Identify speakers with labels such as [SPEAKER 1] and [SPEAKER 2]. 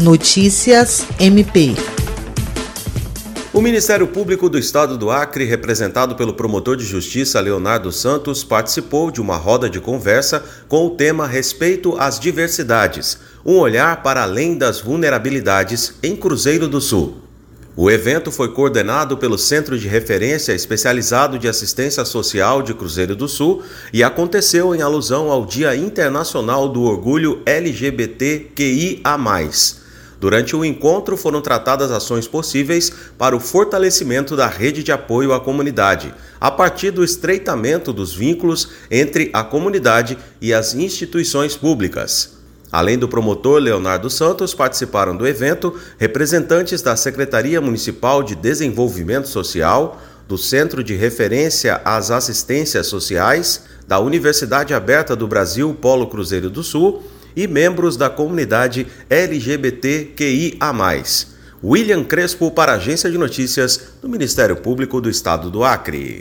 [SPEAKER 1] Notícias MP.
[SPEAKER 2] O Ministério Público do Estado do Acre, representado pelo promotor de justiça Leonardo Santos, participou de uma roda de conversa com o tema Respeito às Diversidades um olhar para além das vulnerabilidades em Cruzeiro do Sul. O evento foi coordenado pelo Centro de Referência Especializado de Assistência Social de Cruzeiro do Sul e aconteceu em alusão ao Dia Internacional do Orgulho LGBTQIA. Durante o encontro foram tratadas ações possíveis para o fortalecimento da rede de apoio à comunidade, a partir do estreitamento dos vínculos entre a comunidade e as instituições públicas. Além do promotor Leonardo Santos, participaram do evento representantes da Secretaria Municipal de Desenvolvimento Social, do Centro de Referência às Assistências Sociais, da Universidade Aberta do Brasil Polo Cruzeiro do Sul e membros da comunidade LGBTQIA. William Crespo para a Agência de Notícias do Ministério Público do Estado do Acre.